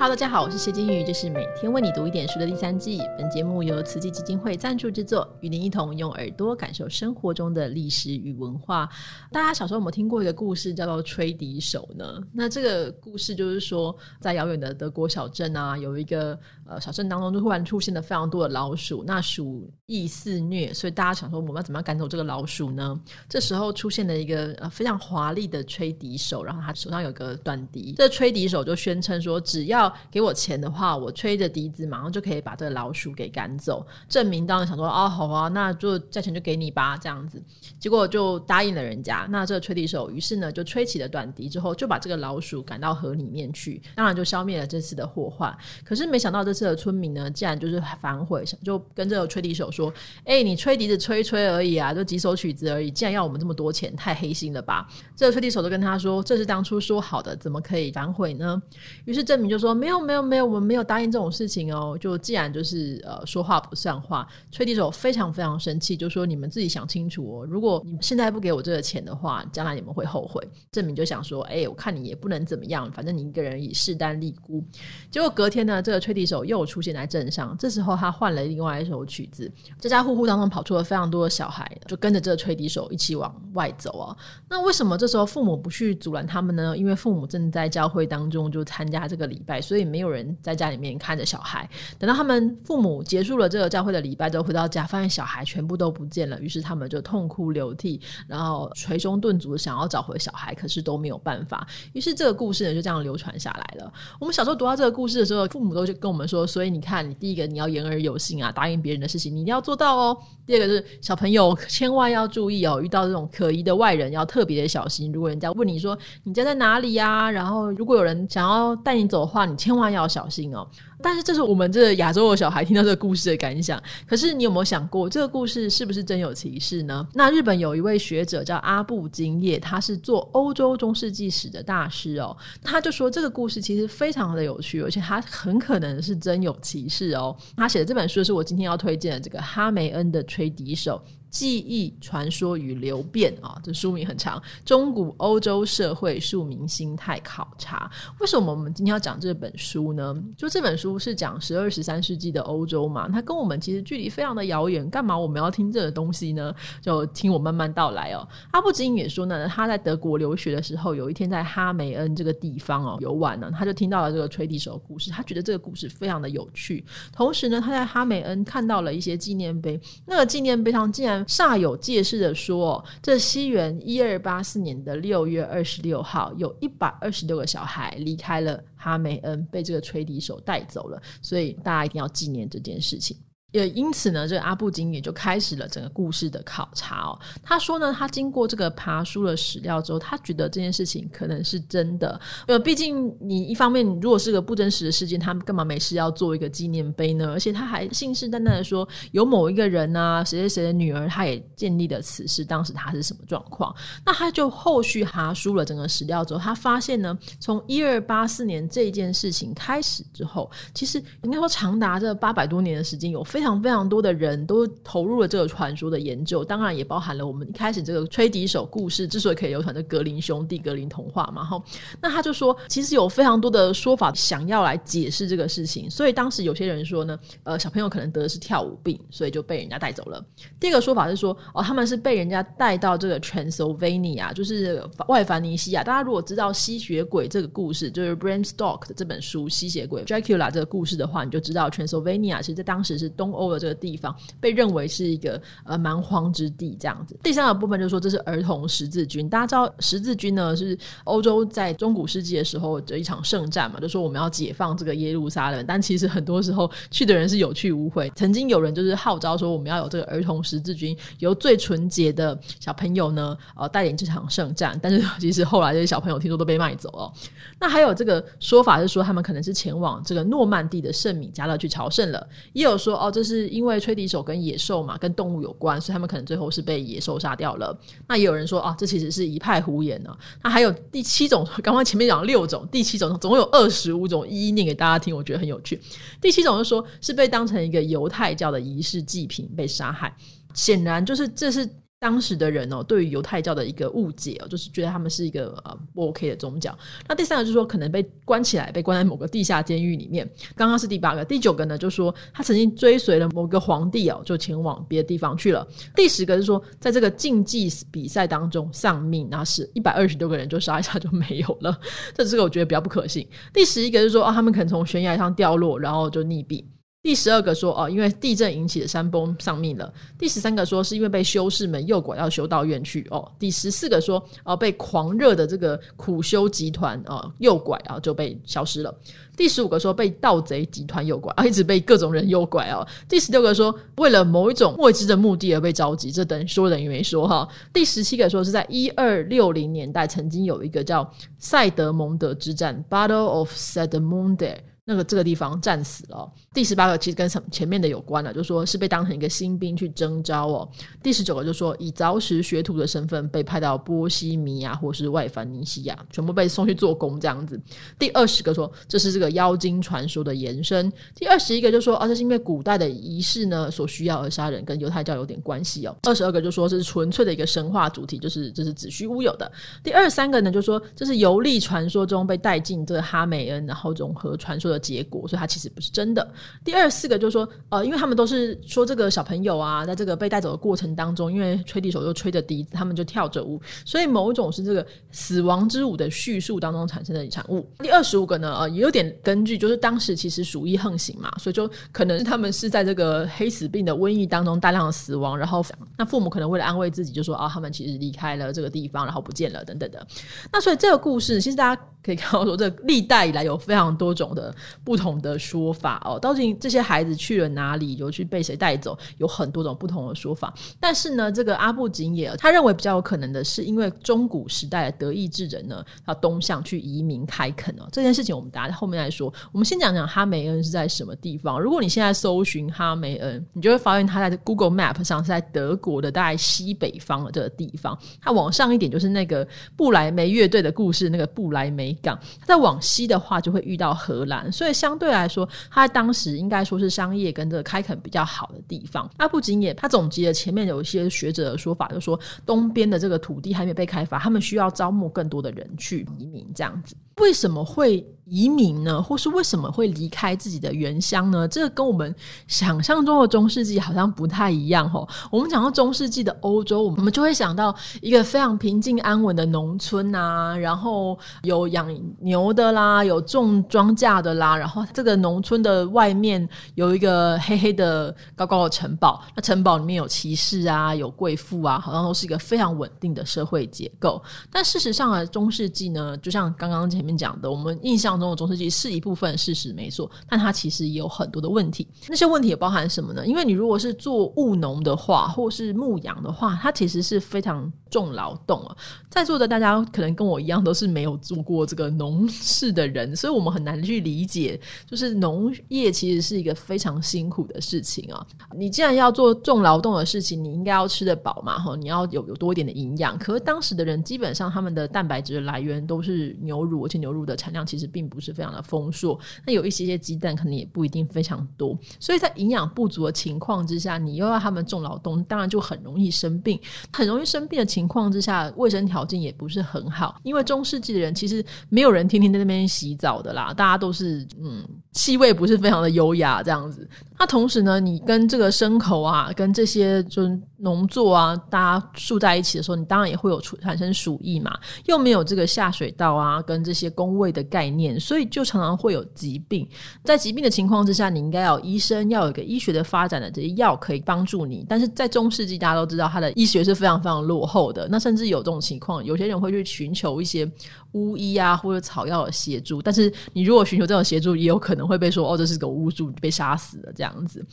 Hello，大家好，我是谢金鱼，这是每天为你读一点书的第三季。本节目由慈济基金会赞助制作，与您一同用耳朵感受生活中的历史与文化。大家小时候有没有听过一个故事，叫做吹笛手呢？那这个故事就是说，在遥远的德国小镇啊，有一个呃小镇当中，就突然出现了非常多的老鼠，那鼠疫肆虐，所以大家想说，我们要怎么样赶走这个老鼠呢？这时候出现了一个呃非常华丽的吹笛手，然后他手上有个短笛，这吹笛手就宣称说，只要给我钱的话，我吹着笛子马上就可以把这个老鼠给赶走。证明当然想说啊，好啊，那就价钱就给你吧，这样子。结果就答应了人家。那这个吹笛手于是呢就吹起了短笛，之后就把这个老鼠赶到河里面去，当然就消灭了这次的祸患。可是没想到这次的村民呢，竟然就是反悔，就跟这个吹笛手说：“哎，你吹笛子吹吹而已啊，就几首曲子而已，竟然要我们这么多钱，太黑心了吧？”这个吹笛手就跟他说：“这是当初说好的，怎么可以反悔呢？”于是证明就说：“没有，没有。”没有，我们没有答应这种事情哦。就既然就是呃说话不算话，吹笛手非常非常生气，就说你们自己想清楚哦。如果你现在不给我这个钱的话，将来你们会后悔。证明就想说，哎，我看你也不能怎么样，反正你一个人以势单力孤。结果隔天呢，这个吹笛手又出现在镇上，这时候他换了另外一首曲子，家家户户当中跑出了非常多的小孩，就跟着这个吹笛手一起往外走啊。那为什么这时候父母不去阻拦他们呢？因为父母正在教会当中就参加这个礼拜，所以没有人。在家里面看着小孩，等到他们父母结束了这个教会的礼拜都，回到家发现小孩全部都不见了，于是他们就痛哭流涕，然后捶胸顿足想要找回小孩，可是都没有办法。于是这个故事呢就这样流传下来了。我们小时候读到这个故事的时候，父母都就跟我们说：，所以你看，你第一个你要言而有信啊，答应别人的事情你一定要做到哦。第二个是小朋友千万要注意哦，遇到这种可疑的外人要特别的小心。如果人家问你说你家在哪里呀，然后如果有人想要带你走的话，你千万要小心哦。但是这是我们这亚洲的小孩听到这个故事的感想。可是你有没有想过，这个故事是不是真有其事呢？那日本有一位学者叫阿布金叶，他是做欧洲中世纪史的大师哦。他就说这个故事其实非常的有趣，而且他很可能是真有其事哦。他写的这本书是我今天要推荐的这个哈梅恩的吹笛手。记忆、传说与流变啊，这书名很长。中古欧洲社会庶民心态考察。为什么我们今天要讲这本书呢？就这本书都是讲十二、十三世纪的欧洲嘛，它跟我们其实距离非常的遥远。干嘛我们要听这个东西呢？就听我慢慢道来哦。阿布金也说呢，他在德国留学的时候，有一天在哈梅恩这个地方哦游玩呢，他就听到了这个吹笛手的故事。他觉得这个故事非常的有趣。同时呢，他在哈梅恩看到了一些纪念碑，那个纪念碑上竟然。煞有介事的说，这西元一二八四年的六月二十六号，有一百二十六个小孩离开了哈梅恩，被这个吹笛手带走了，所以大家一定要纪念这件事情。也因此呢，这个阿布金也就开始了整个故事的考察哦。他说呢，他经过这个爬书的史料之后，他觉得这件事情可能是真的。呃，毕竟你一方面如果是个不真实的事件，他干嘛没事要做一个纪念碑呢？而且他还信誓旦旦的说，有某一个人啊，谁谁谁的女儿，他也建立了此事，当时他是什么状况？那他就后续爬书了整个史料之后，他发现呢，从一二八四年这件事情开始之后，其实应该说长达这八百多年的时间有非。非常非常多的人都投入了这个传说的研究，当然也包含了我们一开始这个吹笛手故事之所以可以流传的格林兄弟、格林童话嘛。哈，那他就说，其实有非常多的说法想要来解释这个事情。所以当时有些人说呢，呃，小朋友可能得的是跳舞病，所以就被人家带走了。第二个说法是说，哦，他们是被人家带到这个 Transylvania，就是外凡尼西亚。大家如果知道吸血鬼这个故事，就是 Bram Stoker 的这本书《吸血鬼 Dracula》这个故事的话，你就知道 Transylvania 其实在当时是东。东欧的这个地方被认为是一个呃蛮荒之地，这样子。第三个部分就是说，这是儿童十字军。大家知道十字军呢是欧洲在中古世纪的时候的一场圣战嘛，就说我们要解放这个耶路撒冷。但其实很多时候去的人是有去无回。曾经有人就是号召说，我们要有这个儿童十字军，由最纯洁的小朋友呢呃带领这场圣战。但是 其实后来这些小朋友听说都被卖走了。那还有这个说法是说，他们可能是前往这个诺曼底的圣米迦勒去朝圣了。也有说哦。就是因为吹笛手跟野兽嘛，跟动物有关，所以他们可能最后是被野兽杀掉了。那也有人说啊，这其实是一派胡言呢。那还有第七种，刚刚前面讲六种，第七种总共有二十五种，一一念给大家听，我觉得很有趣。第七种就说是被当成一个犹太教的仪式祭品被杀害，显然就是这是。当时的人哦，对于犹太教的一个误解哦，就是觉得他们是一个呃不 OK 的宗教。那第三个就是说，可能被关起来，被关在某个地下监狱里面。刚刚是第八个，第九个呢，就说他曾经追随了某个皇帝哦，就前往别的地方去了。第十个是说，在这个竞技比赛当中丧命，然后是一百二十多个人就杀一下就没有了。这这个我觉得比较不可信。第十一个是说，哦，他们可能从悬崖上掉落，然后就溺毙。第十二个说哦，因为地震引起的山崩丧命了。第十三个说是因为被修士们诱拐到修道院去哦。第十四个说哦，被狂热的这个苦修集团哦诱拐啊，就被消失了。第十五个说被盗贼集团诱拐啊，一直被各种人诱拐哦。第十六个说为了某一种未知的目的而被召集，这等于说等于没说哈。第十七个说是在一二六零年代曾经有一个叫塞德蒙德之战 （Battle of Sedmonde）。那个这个地方战死了。第十八个其实跟什前面的有关了，就说是被当成一个新兵去征召哦。第十九个就说以凿石学徒的身份被派到波西米亚或是外凡尼西亚，全部被送去做工这样子。第二十个说这是这个妖精传说的延伸。第二十一个就说啊，这是因为古代的仪式呢所需要而杀人，跟犹太教有点关系哦。二十二个就说这是纯粹的一个神话主题，就是这是子虚乌有的。第二十三个呢就说这是游历传说中被带进这个哈美恩，然后融合传说的。结果，所以它其实不是真的。第二四个就是说，呃，因为他们都是说这个小朋友啊，在这个被带走的过程当中，因为吹笛手又吹着笛子，他们就跳着舞，所以某一种是这个死亡之舞的叙述当中产生的产物。第二十五个呢，呃，也有点根据，就是当时其实鼠疫横行嘛，所以就可能他们是在这个黑死病的瘟疫当中大量的死亡，然后那父母可能为了安慰自己，就说啊，他们其实离开了这个地方，然后不见了等等的。那所以这个故事，其实大家。可以看到说，这历代以来有非常多种的不同的说法哦。到底这些孩子去了哪里，有去被谁带走，有很多种不同的说法。但是呢，这个阿布景也他认为比较有可能的是，因为中古时代的德意志人呢，要东向去移民开垦哦。这件事情我们等下后面来说。我们先讲讲哈梅恩是在什么地方。如果你现在搜寻哈梅恩，你就会发现他在 Google Map 上是在德国的大概西北方的这个地方。它往上一点就是那个布莱梅乐队的故事，那个布莱梅。港，他再往西的话就会遇到荷兰，所以相对来说，他当时应该说是商业跟这个开垦比较好的地方。那不仅也他总结了前面有一些学者的说法，就说东边的这个土地还没被开发，他们需要招募更多的人去移民，这样子。为什么会移民呢？或是为什么会离开自己的原乡呢？这个跟我们想象中的中世纪好像不太一样哦。我们讲到中世纪的欧洲，我们就会想到一个非常平静安稳的农村啊，然后有养牛的啦，有种庄稼的啦，然后这个农村的外面有一个黑黑的高高的城堡，那城堡里面有骑士啊，有贵妇啊，好像都是一个非常稳定的社会结构。但事实上啊，中世纪呢，就像刚刚前面。讲的，我们印象中的中世纪是一部分事实没错，但它其实也有很多的问题。那些问题也包含什么呢？因为你如果是做务农的话，或是牧羊的话，它其实是非常重劳动啊。在座的大家可能跟我一样，都是没有做过这个农事的人，所以我们很难去理解，就是农业其实是一个非常辛苦的事情啊。你既然要做重劳动的事情，你应该要吃得饱嘛，哈，你要有有多一点的营养。可是当时的人基本上他们的蛋白质的来源都是牛乳，而且牛乳的产量其实并不是非常的丰硕。那有一些些鸡蛋可能也不一定非常多。所以在营养不足的情况之下，你又要他们种劳动，当然就很容易生病。很容易生病的情况之下，卫生条件也不是很好。因为中世纪的人其实没有人天天在那边洗澡的啦，大家都是嗯，气味不是非常的优雅这样子。那同时呢，你跟这个牲口啊，跟这些就是农作啊，大家住在一起的时候，你当然也会有出产生鼠疫嘛。又没有这个下水道啊，跟这些工位的概念，所以就常常会有疾病。在疾病的情况之下，你应该要医生，要有一个医学的发展的这些药可以帮助你。但是在中世纪，大家都知道，他的医学是非常非常落后的。那甚至有这种情况，有些人会去寻求一些巫医啊或者草药的协助。但是你如果寻求这种协助，也有可能会被说哦，这是个巫术，被杀死了这样。子，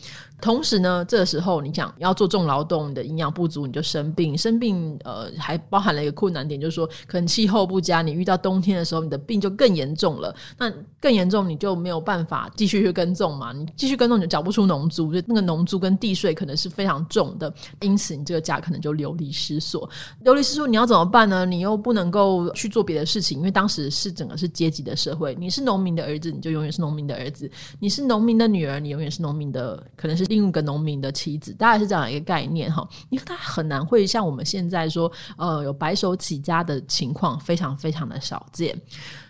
同时呢，这个时候你想要做重劳动，你的营养不足，你就生病。生病，呃，还包含了一个困难点，就是说，可能气候不佳，你遇到冬天的时候，你的病就更严重了。那更严重你就没有办法继续去耕种嘛，你继续耕种你就缴不出农租，就那个农租跟地税可能是非常重的，因此你这个家可能就流离失所。流离失所你要怎么办呢？你又不能够去做别的事情，因为当时是整个是阶级的社会，你是农民的儿子，你就永远是农民的儿子；你是农民的女儿，你永远是农民的，可能是另一个农民的妻子，大概是这样一个概念哈。因为他很难会像我们现在说，呃，有白手起家的情况非常非常的少见。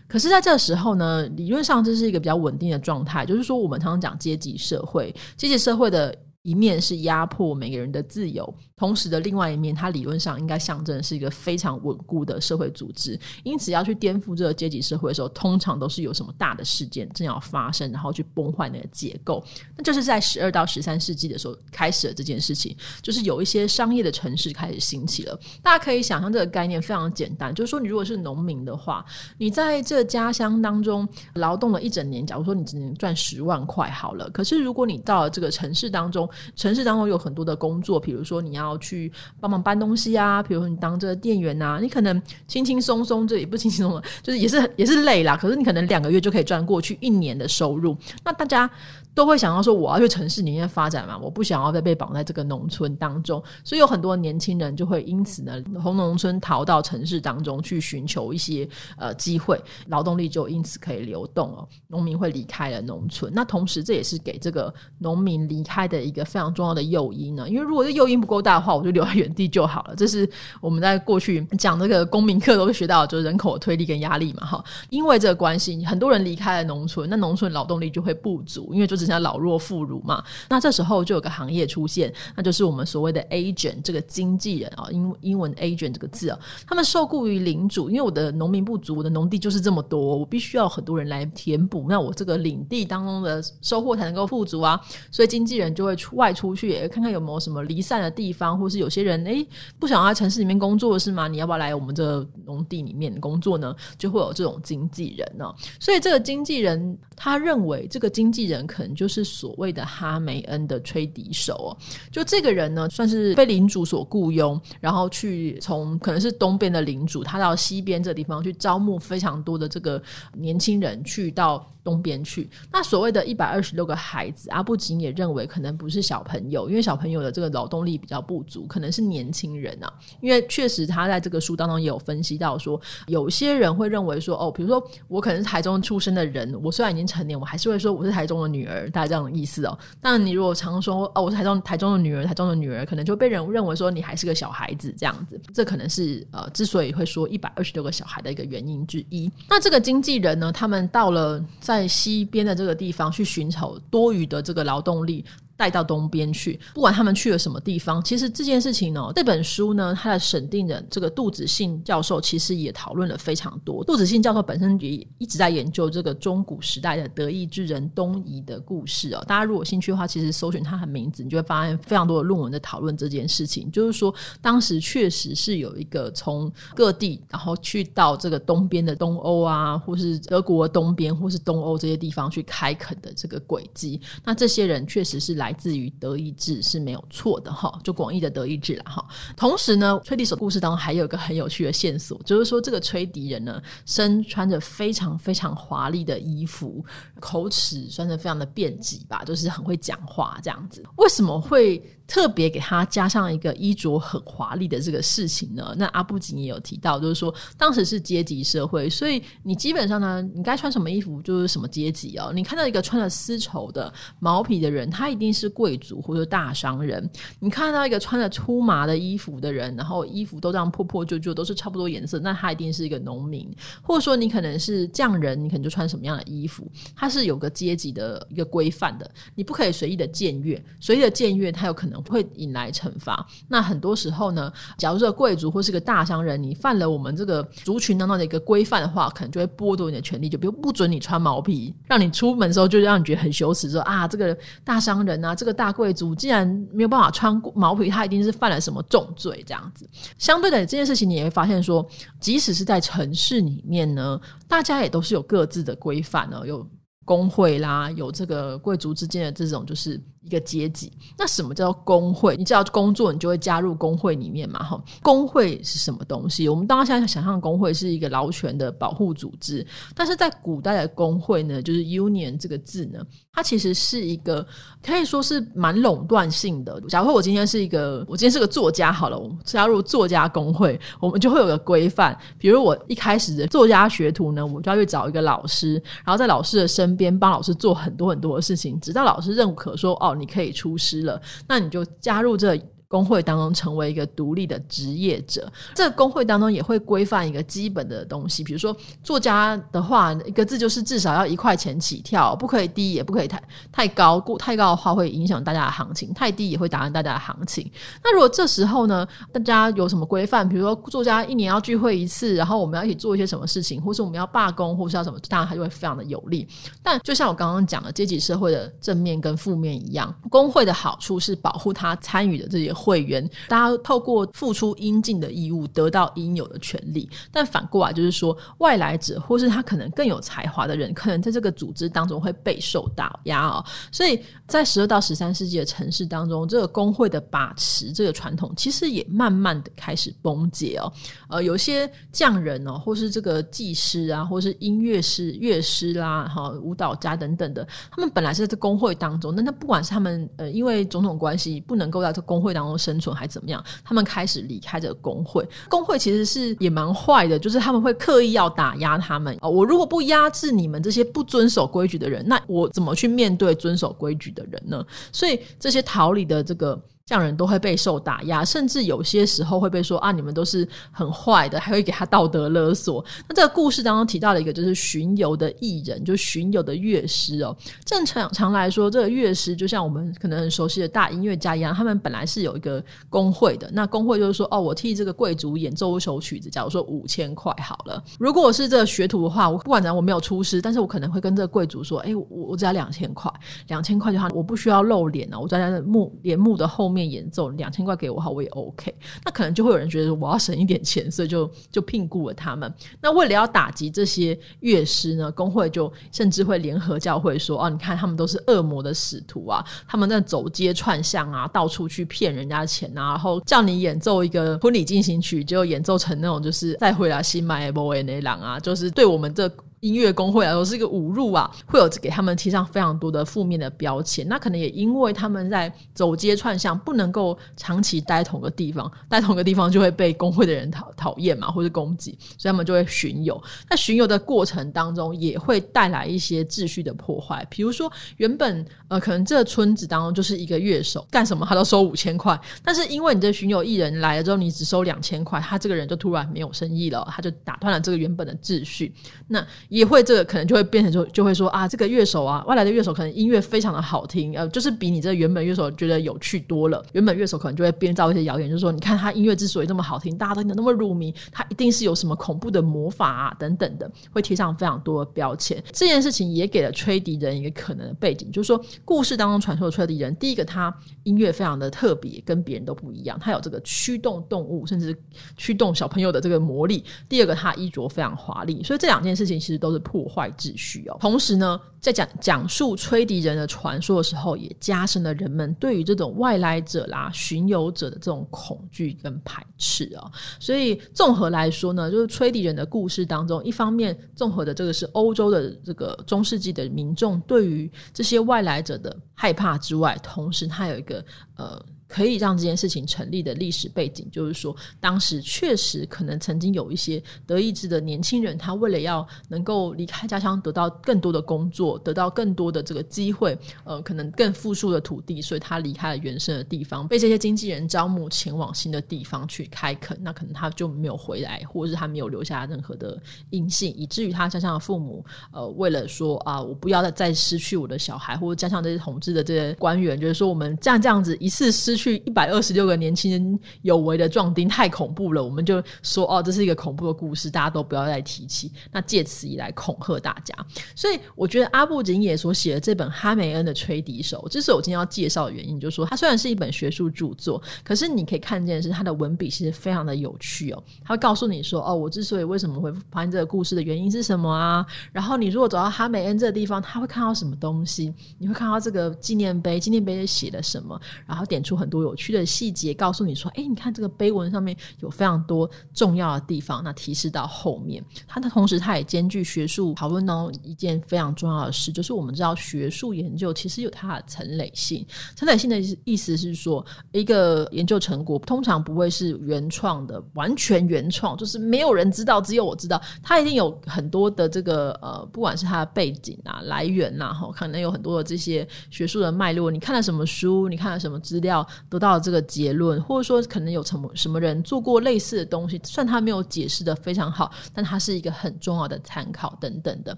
可是，在这个时候呢，理论上这是一个比较稳定的状态，就是说，我们常常讲阶级社会，阶级社会的。一面是压迫每个人的自由，同时的另外一面，它理论上应该象征是一个非常稳固的社会组织。因此，要去颠覆这个阶级社会的时候，通常都是有什么大的事件正要发生，然后去崩坏那个结构。那就是在十二到十三世纪的时候开始了这件事情，就是有一些商业的城市开始兴起了。大家可以想象这个概念非常简单，就是说，你如果是农民的话，你在这家乡当中劳动了一整年，假如说你只能赚十万块好了，可是如果你到了这个城市当中，城市当中有很多的工作，比如说你要然后去帮忙搬东西啊，比如说你当这个店员啊，你可能轻轻松松，这也不轻轻松松，就是也是也是累啦。可是你可能两个月就可以赚过去一年的收入。那大家都会想要说，我要去城市里面发展嘛，我不想要再被绑在这个农村当中。所以有很多年轻人就会因此呢，从农村逃到城市当中去寻求一些呃机会，劳动力就因此可以流动哦。农民会离开了农村，那同时这也是给这个农民离开的一个非常重要的诱因呢，因为如果这诱因不够大的话，我就留在原地就好了。这是我们在过去讲这个公民课都会学到，就是人口的推力跟压力嘛，哈。因为这个关系，很多人离开了农村，那农村劳动力就会不足，因为就是剩下老弱妇孺嘛。那这时候就有个行业出现，那就是我们所谓的 agent 这个经纪人啊，英英文 agent 这个字啊，他们受雇于领主，因为我的农民不足，我的农地就是这么多，我必须要很多人来填补，那我这个领地当中的收获才能够富足啊。所以经纪人就会出外出。去看看有没有什么离散的地方，或是有些人哎不想要在城市里面工作是吗？你要不要来我们这农地里面工作呢？就会有这种经纪人呢。所以这个经纪人他认为这个经纪人可能就是所谓的哈梅恩的吹笛手哦。就这个人呢，算是被领主所雇佣，然后去从可能是东边的领主，他到西边这地方去招募非常多的这个年轻人去到。东边去，那所谓的一百二十六个孩子，阿布仅也认为可能不是小朋友，因为小朋友的这个劳动力比较不足，可能是年轻人啊。因为确实他在这个书当中也有分析到说，有些人会认为说，哦，比如说我可能是台中出生的人，我虽然已经成年，我还是会说我是台中的女儿，大概这样的意思哦。但你如果常说哦，我是台中台中的女儿，台中的女儿，可能就被人认为说你还是个小孩子这样子。这可能是呃，之所以会说一百二十六个小孩的一个原因之一。那这个经纪人呢，他们到了在在西边的这个地方去寻找多余的这个劳动力。带到东边去，不管他们去了什么地方，其实这件事情呢，这本书呢，它的审定人这个杜子信教授其实也讨论了非常多。杜子信教授本身也一直在研究这个中古时代的德意志人东移的故事哦。大家如果兴趣的话，其实搜寻他的名字，你就会发现非常多的论文在讨论这件事情。就是说，当时确实是有一个从各地然后去到这个东边的东欧啊，或是德国东边，或是东欧这些地方去开垦的这个轨迹。那这些人确实是来。来自于德意志是没有错的哈，就广义的德意志啦哈。同时呢，吹笛手故事当中还有一个很有趣的线索，就是说这个吹笛人呢，身穿着非常非常华丽的衣服，口齿算是非常的辩捷吧，就是很会讲话这样子。为什么会？特别给他加上一个衣着很华丽的这个事情呢？那阿布吉也有提到，就是说当时是阶级社会，所以你基本上呢，你该穿什么衣服就是什么阶级哦。你看到一个穿着丝绸的毛皮的人，他一定是贵族或者大商人；你看到一个穿着粗麻的衣服的人，然后衣服都这样破破旧旧，都是差不多颜色，那他一定是一个农民，或者说你可能是匠人，你可能就穿什么样的衣服，它是有个阶级的一个规范的，你不可以随意的僭越，随意的僭越，它有可能。会引来惩罚。那很多时候呢，假如这个贵族或是个大商人，你犯了我们这个族群当中的一个规范的话，可能就会剥夺你的权利，就比如不准你穿毛皮，让你出门的时候就让你觉得很羞耻，说啊，这个大商人啊，这个大贵族既然没有办法穿毛皮，他一定是犯了什么重罪这样子。相对的这件事情，你也会发现说，即使是在城市里面呢，大家也都是有各自的规范呢，有工会啦，有这个贵族之间的这种就是。一个阶级。那什么叫工会？你知道工作，你就会加入工会里面嘛？哈，工会是什么东西？我们当然现在想象工会是一个劳权的保护组织，但是在古代的工会呢，就是 union 这个字呢，它其实是一个可以说是蛮垄断性的。假如说我今天是一个，我今天是个作家，好了，我加入作家工会，我们就会有个规范。比如我一开始的作家学徒呢，我们就要去找一个老师，然后在老师的身边帮老师做很多很多的事情，直到老师认可说，哦，你可以出师了，那你就加入这。工会当中成为一个独立的职业者，这工会当中也会规范一个基本的东西，比如说作家的话，一个字就是至少要一块钱起跳，不可以低，也不可以太太高，过太高的话会影响大家的行情，太低也会打乱大家的行情。那如果这时候呢，大家有什么规范？比如说作家一年要聚会一次，然后我们要一起做一些什么事情，或是我们要罢工，或是要什么，当然它就会非常的有利。但就像我刚刚讲的阶级社会的正面跟负面一样，工会的好处是保护他参与的这些。会员，大家透过付出应尽的义务，得到应有的权利。但反过来就是说，外来者或是他可能更有才华的人，可能在这个组织当中会备受打压哦。所以在十二到十三世纪的城市当中，这个工会的把持这个传统，其实也慢慢的开始崩解哦。呃，有些匠人哦，或是这个技师啊，或是音乐师、乐师啦，哈，舞蹈家等等的，他们本来是在工会当中，那那不管是他们呃，因为种种关系，不能够在这工会当。中生存还怎么样？他们开始离开这个工会。工会其实是也蛮坏的，就是他们会刻意要打压他们。哦，我如果不压制你们这些不遵守规矩的人，那我怎么去面对遵守规矩的人呢？所以这些逃离的这个。匠人都会被受打压，甚至有些时候会被说啊，你们都是很坏的，还会给他道德勒索。那这个故事当中提到了一个，就是巡游的艺人，就巡游的乐师哦。正常常来说，这个乐师就像我们可能很熟悉的大音乐家一样，他们本来是有一个工会的。那工会就是说，哦，我替这个贵族演奏一首曲子，假如说五千块好了。如果我是这个学徒的话，我不管怎样，我没有出师，但是我可能会跟这个贵族说，哎，我我只要两千块，两千块就好，我不需要露脸啊，我在那幕帘幕的后。面面演奏两千块给我好，我也 OK。那可能就会有人觉得我要省一点钱，所以就就聘雇了他们。那为了要打击这些乐师呢，工会就甚至会联合教会说：“哦，你看他们都是恶魔的使徒啊，他们在走街串巷啊，到处去骗人家钱啊，然后叫你演奏一个婚礼进行曲，就演奏成那种就是再回来新买 b o y 那郎啊，就是对我们这。”音乐工会来说是一个侮辱啊，会有给他们贴上非常多的负面的标签。那可能也因为他们在走街串巷，不能够长期待同个地方，待同个地方就会被工会的人讨讨厌嘛，或者攻击，所以他们就会巡游。那巡游的过程当中，也会带来一些秩序的破坏。比如说，原本呃，可能这个村子当中就是一个乐手，干什么他都收五千块，但是因为你这巡游艺人来了之后，你只收两千块，他这个人就突然没有生意了，他就打断了这个原本的秩序。那也会这个可能就会变成就就会说啊，这个乐手啊，外来的乐手可能音乐非常的好听，呃，就是比你这原本乐手觉得有趣多了。原本乐手可能就会编造一些谣言，就是说，你看他音乐之所以这么好听，大家都那么入迷，他一定是有什么恐怖的魔法啊等等的，会贴上非常多的标签。这件事情也给了吹笛人一个可能的背景，就是说，故事当中传说的吹笛人，第一个他音乐非常的特别，跟别人都不一样，他有这个驱动动物甚至驱动小朋友的这个魔力。第二个，他衣着非常华丽，所以这两件事情其实都是破。坏秩序哦。同时呢，在讲讲述吹笛人的传说的时候，也加深了人们对于这种外来者啦、巡游者的这种恐惧跟排斥哦。所以综合来说呢，就是吹笛人的故事当中，一方面综合的这个是欧洲的这个中世纪的民众对于这些外来者的害怕之外，同时它有一个呃。可以让这件事情成立的历史背景，就是说，当时确实可能曾经有一些德意志的年轻人，他为了要能够离开家乡，得到更多的工作，得到更多的这个机会，呃，可能更富庶的土地，所以他离开了原生的地方，被这些经纪人招募前往新的地方去开垦。那可能他就没有回来，或者是他没有留下任何的音信，以至于他家乡的父母，呃，为了说啊，我不要再再失去我的小孩，或者加上这些统治的这些官员，就是说我们这样这样子一次失。去去一百二十六个年轻人有为的壮丁太恐怖了，我们就说哦，这是一个恐怖的故事，大家都不要再提起。那借此以来恐吓大家。所以我觉得阿布景也所写的这本哈梅恩的吹笛手，这是我今天要介绍的原因，就是说它虽然是一本学术著作，可是你可以看见是它的文笔其实非常的有趣哦。他会告诉你说哦，我之所以为什么会发现这个故事的原因是什么啊？然后你如果走到哈梅恩这个地方，他会看到什么东西？你会看到这个纪念碑，纪念碑写了什么？然后点出很很多有趣的细节，告诉你说：“哎，你看这个碑文上面有非常多重要的地方。”那提示到后面，它的同时，它也兼具学术讨论中一件非常重要的事，就是我们知道学术研究其实有它的层累性。层累性的意思是说，一个研究成果通常不会是原创的，完全原创，就是没有人知道，只有我知道。它一定有很多的这个呃，不管是它的背景啊、来源呐，哈，可能有很多的这些学术的脉络。你看了什么书？你看了什么资料？得到这个结论，或者说可能有什么什么人做过类似的东西，算他没有解释的非常好，但他是一个很重要的参考等等的。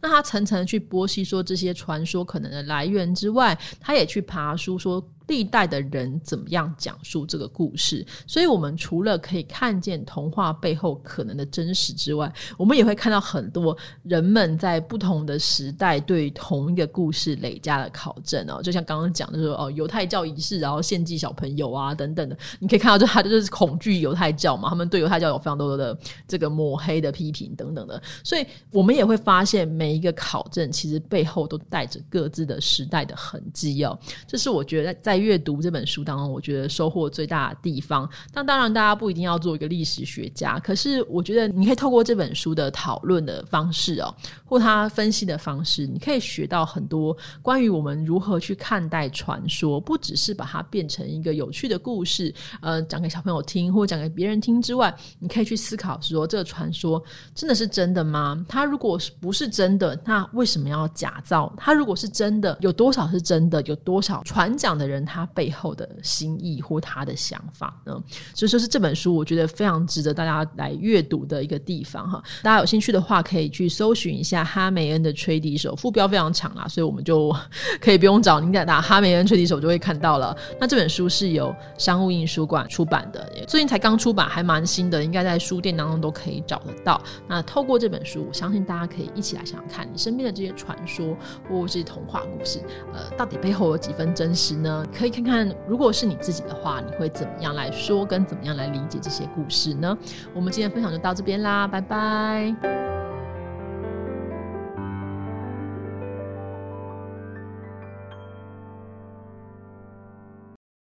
那他层层去剖析说这些传说可能的来源之外，他也去爬书说。历代的人怎么样讲述这个故事？所以，我们除了可以看见童话背后可能的真实之外，我们也会看到很多人们在不同的时代对同一个故事累加的考证哦。就像刚刚讲的说，哦，犹太教仪式，然后献祭小朋友啊，等等的，你可以看到，就他就是恐惧犹太教嘛，他们对犹太教有非常多的这个抹黑的批评等等的。所以，我们也会发现，每一个考证其实背后都带着各自的时代的痕迹哦。这是我觉得在。在阅读这本书当中，我觉得收获最大的地方。那当然，大家不一定要做一个历史学家，可是我觉得你可以透过这本书的讨论的方式哦，或他分析的方式，你可以学到很多关于我们如何去看待传说，不只是把它变成一个有趣的故事，呃，讲给小朋友听或讲给别人听之外，你可以去思考说，这个传说真的是真的吗？它如果不是真的，那为什么要假造？它如果是真的，有多少是真的？有多少传讲的人他背后的心意或他的想法呢？所以说是这本书，我觉得非常值得大家来阅读的一个地方哈。大家有兴趣的话，可以去搜寻一下哈梅恩的吹笛手，副标非常长啊，所以我们就可以不用找，您在打哈梅恩吹笛手就会看到了。那这本书是由商务印书馆出版的，最近才刚出版，还蛮新的，应该在书店当中都可以找得到。那透过这本书，我相信大家可以一起来想想看，你身边的这些传说或是童话故事，呃，到底背后有几分真实呢？可以看看，如果是你自己的话，你会怎么样来说，跟怎么样来理解这些故事呢？我们今天分享就到这边啦，拜拜。